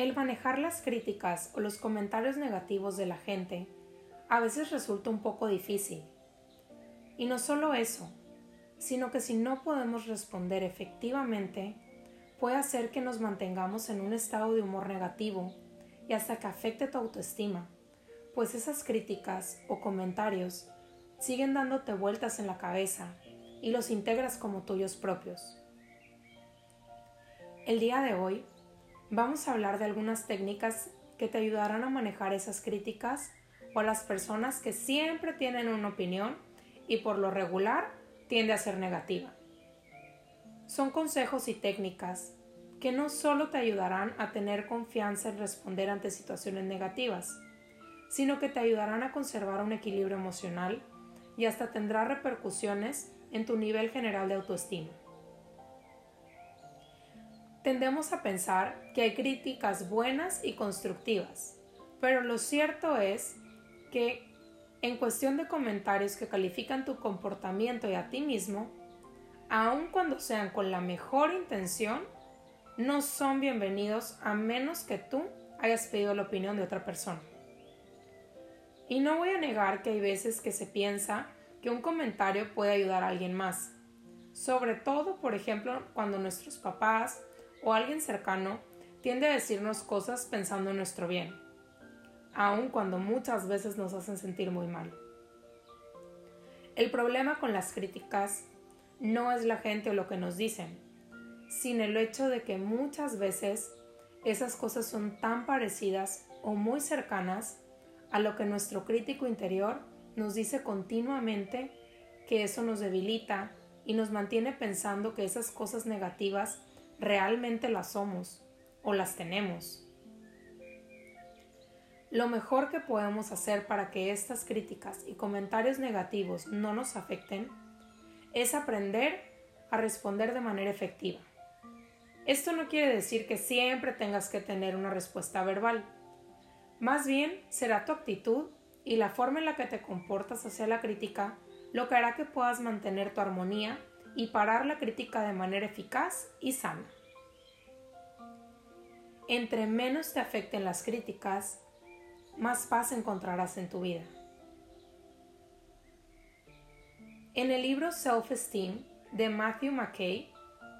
El manejar las críticas o los comentarios negativos de la gente a veces resulta un poco difícil. Y no solo eso, sino que si no podemos responder efectivamente, puede hacer que nos mantengamos en un estado de humor negativo y hasta que afecte tu autoestima, pues esas críticas o comentarios siguen dándote vueltas en la cabeza y los integras como tuyos propios. El día de hoy vamos a hablar de algunas técnicas que te ayudarán a manejar esas críticas o a las personas que siempre tienen una opinión y por lo regular tiende a ser negativa. Son consejos y técnicas que no solo te ayudarán a tener confianza en responder ante situaciones negativas, sino que te ayudarán a conservar un equilibrio emocional y hasta tendrá repercusiones en tu nivel general de autoestima. Tendemos a pensar que hay críticas buenas y constructivas, pero lo cierto es que en cuestión de comentarios que califican tu comportamiento y a ti mismo, aun cuando sean con la mejor intención, no son bienvenidos a menos que tú hayas pedido la opinión de otra persona. Y no voy a negar que hay veces que se piensa que un comentario puede ayudar a alguien más, sobre todo, por ejemplo, cuando nuestros papás o alguien cercano tiende a decirnos cosas pensando en nuestro bien aun cuando muchas veces nos hacen sentir muy mal. El problema con las críticas no es la gente o lo que nos dicen, sino el hecho de que muchas veces esas cosas son tan parecidas o muy cercanas a lo que nuestro crítico interior nos dice continuamente que eso nos debilita y nos mantiene pensando que esas cosas negativas realmente las somos o las tenemos. Lo mejor que podemos hacer para que estas críticas y comentarios negativos no nos afecten es aprender a responder de manera efectiva. Esto no quiere decir que siempre tengas que tener una respuesta verbal. Más bien será tu actitud y la forma en la que te comportas hacia la crítica lo que hará que puedas mantener tu armonía y parar la crítica de manera eficaz y sana. Entre menos te afecten las críticas, más paz encontrarás en tu vida. En el libro Self-Esteem de Matthew McKay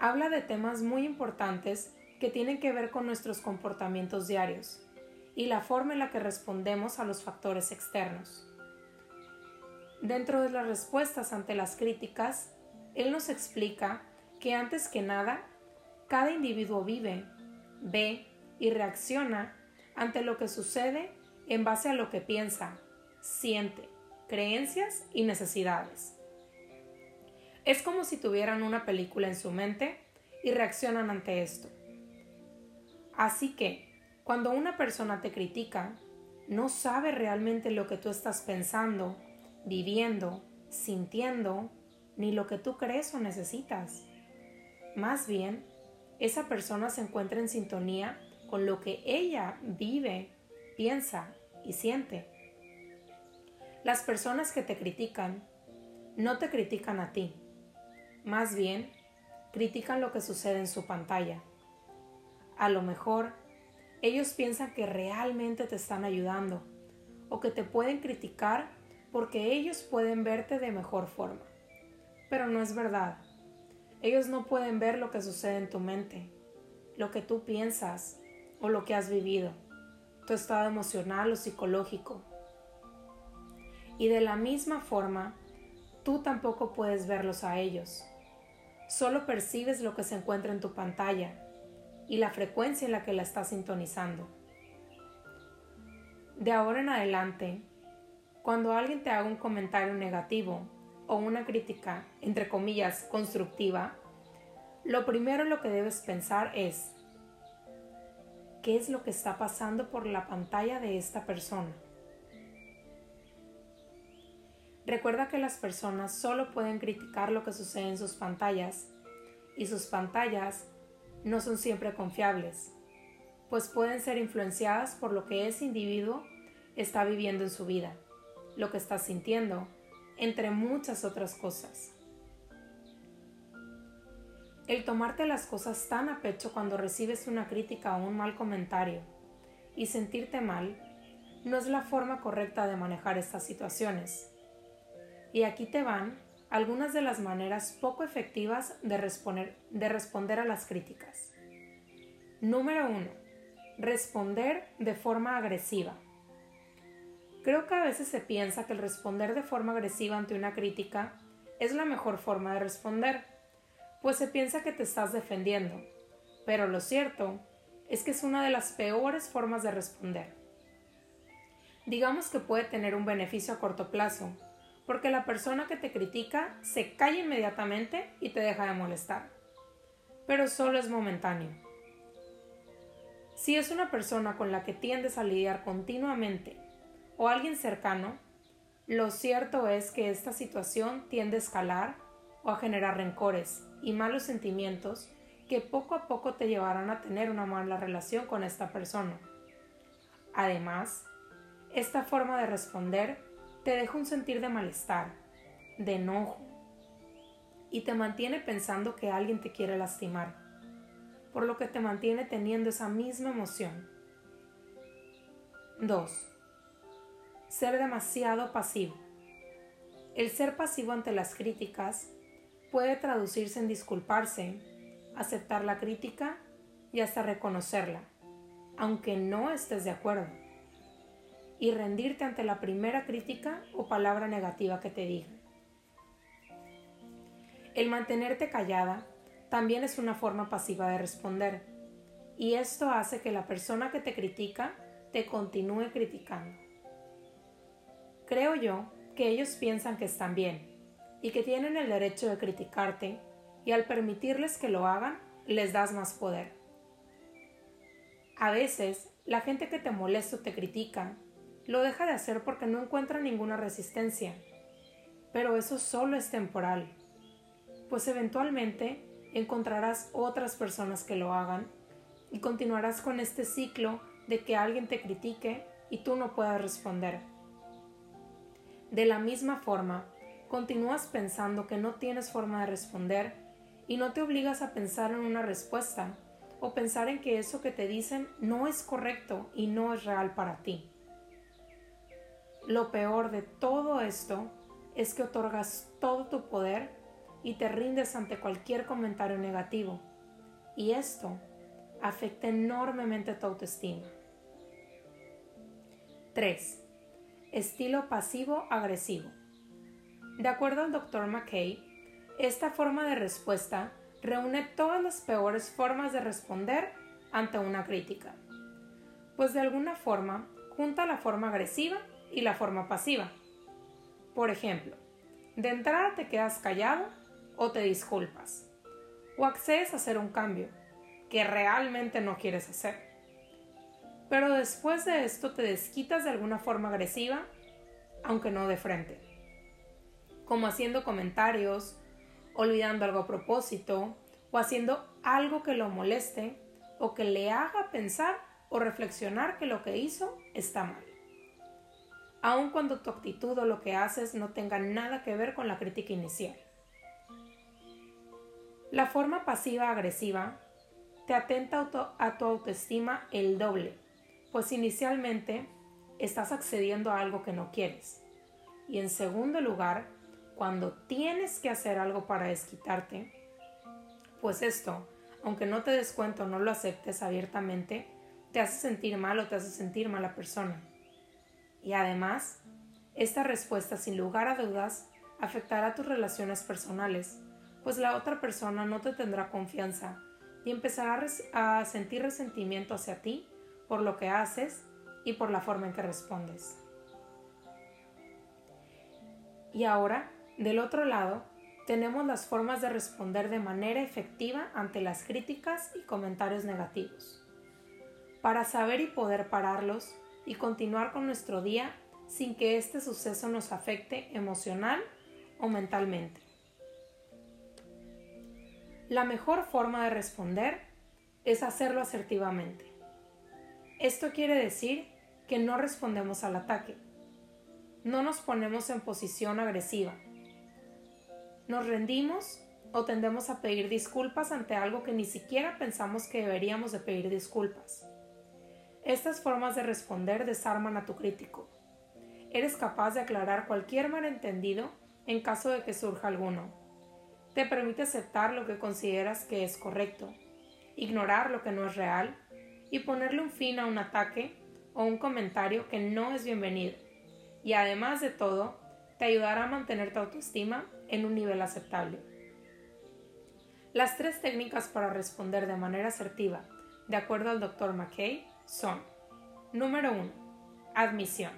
habla de temas muy importantes que tienen que ver con nuestros comportamientos diarios y la forma en la que respondemos a los factores externos. Dentro de las respuestas ante las críticas, él nos explica que antes que nada, cada individuo vive, ve y reacciona ante lo que sucede en base a lo que piensa, siente, creencias y necesidades. Es como si tuvieran una película en su mente y reaccionan ante esto. Así que, cuando una persona te critica, no sabe realmente lo que tú estás pensando, viviendo, sintiendo, ni lo que tú crees o necesitas. Más bien, esa persona se encuentra en sintonía con lo que ella vive, piensa y siente. Las personas que te critican no te critican a ti, más bien critican lo que sucede en su pantalla. A lo mejor ellos piensan que realmente te están ayudando o que te pueden criticar porque ellos pueden verte de mejor forma. Pero no es verdad. Ellos no pueden ver lo que sucede en tu mente, lo que tú piensas o lo que has vivido tu estado emocional o psicológico. Y de la misma forma, tú tampoco puedes verlos a ellos. Solo percibes lo que se encuentra en tu pantalla y la frecuencia en la que la estás sintonizando. De ahora en adelante, cuando alguien te haga un comentario negativo o una crítica, entre comillas, constructiva, lo primero lo que debes pensar es, qué es lo que está pasando por la pantalla de esta persona. Recuerda que las personas solo pueden criticar lo que sucede en sus pantallas y sus pantallas no son siempre confiables, pues pueden ser influenciadas por lo que ese individuo está viviendo en su vida, lo que está sintiendo, entre muchas otras cosas. el tomarte las cosas tan a pecho cuando recibes una crítica o un mal comentario y sentirte mal no es la forma correcta de manejar estas situaciones. Y aquí te van algunas de las maneras poco efectivas de responder, de responder a las críticas. Número 1. Responder de forma agresiva. Creo que a veces se piensa que el responder de forma agresiva ante una crítica es la mejor forma de responder, pues se piensa que te estás defendiendo, pero lo cierto es que es una de las peores formas de responder. Digamos que puede tener un beneficio a corto plazo, porque la persona que te critica se calla inmediatamente y te deja de molestar. Pero solo es momentáneo. Si es una persona con la que tiendes a lidiar continuamente o alguien cercano, lo cierto es que esta situación tiende a escalar o a generar rencores y malos sentimientos que poco a poco te llevarán a tener una mala relación con esta persona. Además, esta forma de responder te deja un sentir de malestar, de enojo, y te mantiene pensando que alguien te quiere lastimar, por lo que te mantiene teniendo esa misma emoción. 2. Ser demasiado pasivo. El ser pasivo ante las críticas puede traducirse en disculparse, aceptar la crítica y hasta reconocerla, aunque no estés de acuerdo y rendirte ante la primera crítica o palabra negativa que te digan. El mantenerte callada también es una forma pasiva de responder, y esto hace que la persona que te critica te continúe criticando. Creo yo que ellos piensan que están bien y que tienen el derecho de criticarte y al permitirles que lo hagan, les das más poder. A veces, la gente que te molesta o te critica lo deja de hacer porque no encuentra ninguna resistencia. Pero eso solo es temporal, pues eventualmente encontrarás otras personas que lo hagan y continuarás con este ciclo de que alguien te critique y tú no puedas responder. De la misma forma, continúas pensando que no tienes forma de responder y no te obligas a pensar en una respuesta o pensar en que eso que te dicen no es correcto y no es real para ti. Lo peor de todo esto es que otorgas todo tu poder y te rindes ante cualquier comentario negativo. Y esto afecta enormemente tu autoestima. 3. Estilo pasivo-agresivo. De acuerdo al Dr. McKay, esta forma de respuesta reúne todas las peores formas de responder ante una crítica, pues de alguna forma junta la forma agresiva y la forma pasiva. Por ejemplo, de entrada te quedas callado o te disculpas, o accedes a hacer un cambio que realmente no quieres hacer. Pero después de esto te desquitas de alguna forma agresiva, aunque no de frente, como haciendo comentarios, olvidando algo a propósito, o haciendo algo que lo moleste o que le haga pensar o reflexionar que lo que hizo está mal. Aun cuando tu actitud o lo que haces no tenga nada que ver con la crítica inicial. La forma pasiva-agresiva te atenta a tu autoestima el doble, pues inicialmente estás accediendo a algo que no quieres. Y en segundo lugar, cuando tienes que hacer algo para desquitarte, pues esto, aunque no te des cuenta o no lo aceptes abiertamente, te hace sentir mal o te hace sentir mala persona. Y además, esta respuesta sin lugar a dudas afectará tus relaciones personales, pues la otra persona no te tendrá confianza y empezará a sentir resentimiento hacia ti por lo que haces y por la forma en que respondes. Y ahora, del otro lado, tenemos las formas de responder de manera efectiva ante las críticas y comentarios negativos. Para saber y poder pararlos, y continuar con nuestro día sin que este suceso nos afecte emocional o mentalmente. La mejor forma de responder es hacerlo asertivamente. Esto quiere decir que no respondemos al ataque, no nos ponemos en posición agresiva, nos rendimos o tendemos a pedir disculpas ante algo que ni siquiera pensamos que deberíamos de pedir disculpas. Estas formas de responder desarman a tu crítico. Eres capaz de aclarar cualquier malentendido en caso de que surja alguno. Te permite aceptar lo que consideras que es correcto, ignorar lo que no es real y ponerle un fin a un ataque o un comentario que no es bienvenido. Y además de todo, te ayudará a mantener tu autoestima en un nivel aceptable. Las tres técnicas para responder de manera asertiva, de acuerdo al Dr. McKay, son Número 1. Admisión.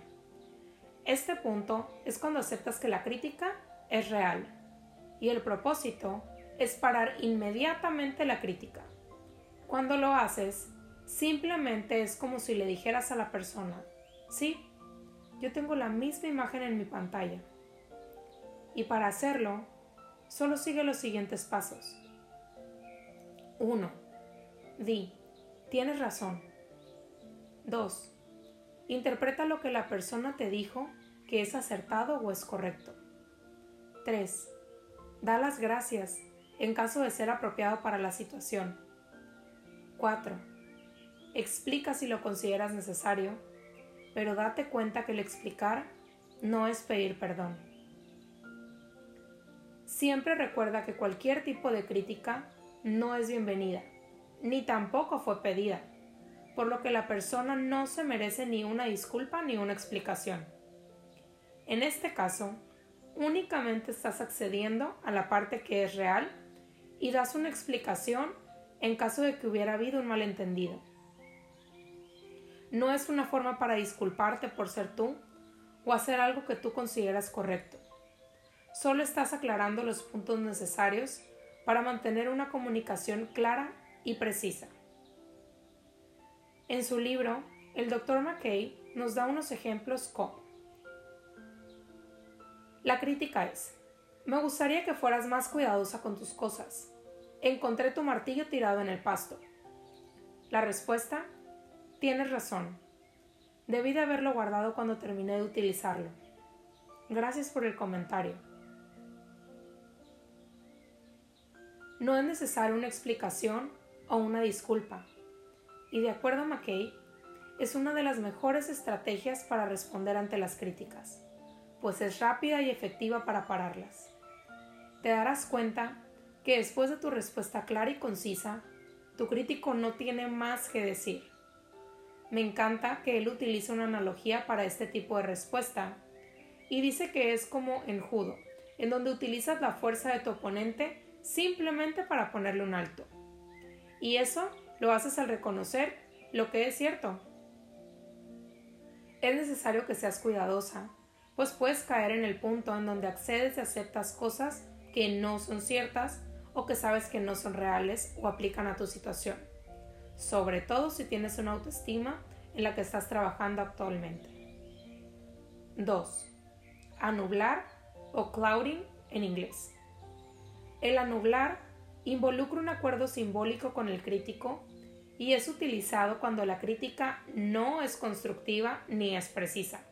Este punto es cuando aceptas que la crítica es real y el propósito es parar inmediatamente la crítica. Cuando lo haces, simplemente es como si le dijeras a la persona, sí, yo tengo la misma imagen en mi pantalla. Y para hacerlo, solo sigue los siguientes pasos. 1. Di, tienes razón. 2. Interpreta lo que la persona te dijo que es acertado o es correcto. 3. Da las gracias en caso de ser apropiado para la situación. 4. Explica si lo consideras necesario, pero date cuenta que el explicar no es pedir perdón. Siempre recuerda que cualquier tipo de crítica no es bienvenida, ni tampoco fue pedida, por lo que la persona no se merece ni una disculpa ni una explicación. En este caso, únicamente estás accediendo a la parte que es real y das una explicación en caso de que hubiera habido un malentendido. No es una forma para disculparte por ser tú o hacer algo que tú consideras correcto. Solo estás aclarando los puntos necesarios para mantener una comunicación clara y precisa. En su libro, el Dr. McKay nos da unos ejemplos como La crítica es, me gustaría que fueras más cuidadosa con tus cosas. Encontré tu martillo tirado en el pasto. La respuesta, tienes razón. Debí de haberlo guardado cuando terminé de utilizarlo. Gracias por el comentario. No es necesaria una explicación o una disculpa. Y de acuerdo a McKay, es una de las mejores estrategias para responder ante las críticas, pues es rápida y efectiva para pararlas. Te darás cuenta que después de tu respuesta clara y concisa, tu crítico no tiene más que decir. Me encanta que él utilice una analogía para este tipo de respuesta y dice que es como en judo, en donde utilizas la fuerza de tu oponente simplemente para ponerle un alto. Y eso lo haces al reconocer lo que es cierto. Es necesario que seas cuidadosa, pues puedes caer en el punto en donde accedes y aceptas cosas que no son ciertas o que sabes que no son reales o aplican a tu situación, sobre todo si tienes una autoestima en la que estás trabajando actualmente. 2. Anublar o clouding en inglés. El anublar involucra un acuerdo simbólico con el crítico y es utilizado cuando la crítica no es constructiva ni es precisa.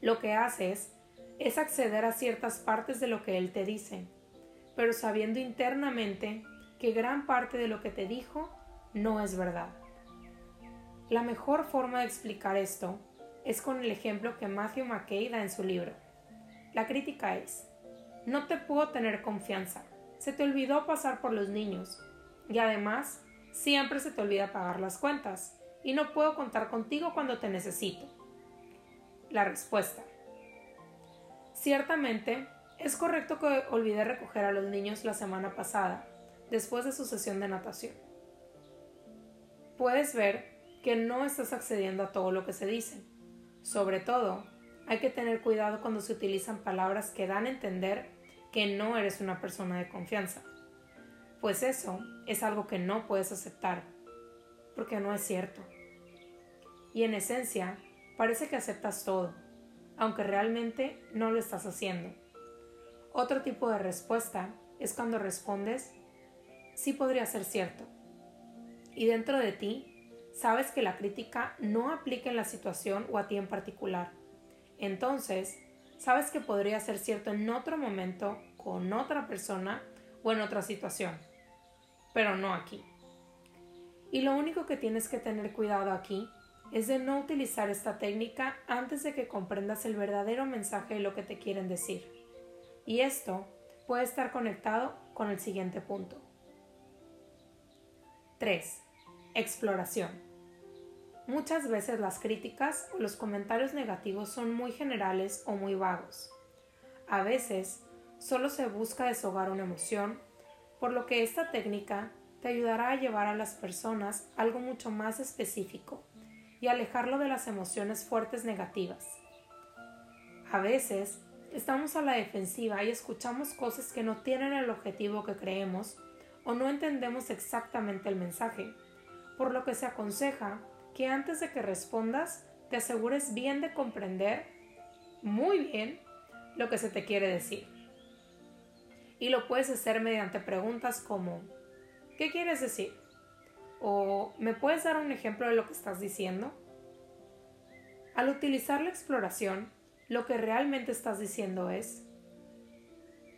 Lo que haces es acceder a ciertas partes de lo que él te dice, pero sabiendo internamente que gran parte de lo que te dijo no es verdad. La mejor forma de explicar esto es con el ejemplo que Matthew McKay da en su libro. La crítica es, no te puedo tener confianza. Se te olvidó pasar por los niños. Y además, siempre se te olvida pagar las cuentas. Y no puedo contar contigo cuando te necesito. La respuesta. Ciertamente, es correcto que olvidé recoger a los niños la semana pasada, después de su sesión de natación. Puedes ver que no estás accediendo a todo lo que se dice. Sobre todo, hay que tener cuidado cuando se utilizan palabras que dan a entender que no eres una persona de confianza, pues eso es algo que no puedes aceptar, porque no es cierto. Y en esencia, parece que aceptas todo, aunque realmente no lo estás haciendo. Otro tipo de respuesta es cuando respondes, sí podría ser cierto. Y dentro de ti, sabes que la crítica no aplica en la situación o a ti en particular entonces, sabes que podría ser cierto en otro momento con otra persona o en otra situación, pero no aquí. Y lo único que tienes que tener cuidado aquí es de no utilizar esta técnica antes de que comprendas el verdadero mensaje de lo que te quieren decir. Y esto puede estar conectado con el siguiente punto. 3. Exploración. Muchas veces las críticas o los comentarios negativos son muy generales o muy vagos. A veces solo se busca deshogar una emoción, por lo que esta técnica te ayudará a llevar a las personas algo mucho más específico y alejarlo de las emociones fuertes negativas. A veces estamos a la defensiva y escuchamos cosas que no tienen el objetivo que creemos o no entendemos exactamente el mensaje, por lo que se aconseja que antes de que respondas te asegures bien de comprender muy bien lo que se te quiere decir. Y lo puedes hacer mediante preguntas como ¿qué quieres decir? o ¿me puedes dar un ejemplo de lo que estás diciendo? Al utilizar la exploración, lo que realmente estás diciendo es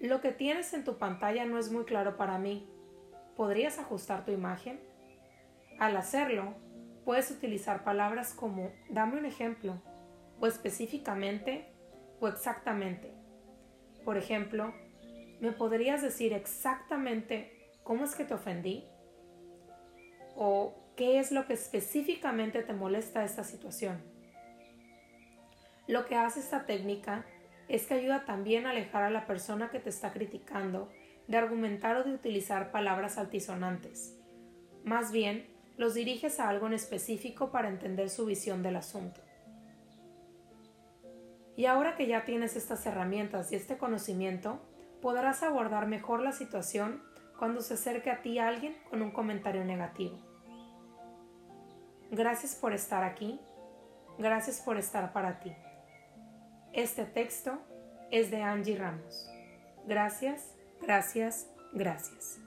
lo que tienes en tu pantalla no es muy claro para mí. ¿Podrías ajustar tu imagen? Al hacerlo, puedes utilizar palabras como dame un ejemplo, o específicamente, o exactamente. Por ejemplo, ¿me podrías decir exactamente cómo es que te ofendí? ¿O qué es lo que específicamente te molesta esta situación? Lo que hace esta técnica es que ayuda también a alejar a la persona que te está criticando de argumentar o de utilizar palabras altisonantes. Más bien, los diriges a algo en específico para entender su visión del asunto. Y ahora que ya tienes estas herramientas y este conocimiento, podrás abordar mejor la situación cuando se acerque a ti alguien con un comentario negativo. Gracias por estar aquí. Gracias por estar para ti. Este texto es de Angie Ramos. Gracias Gracias, gracias.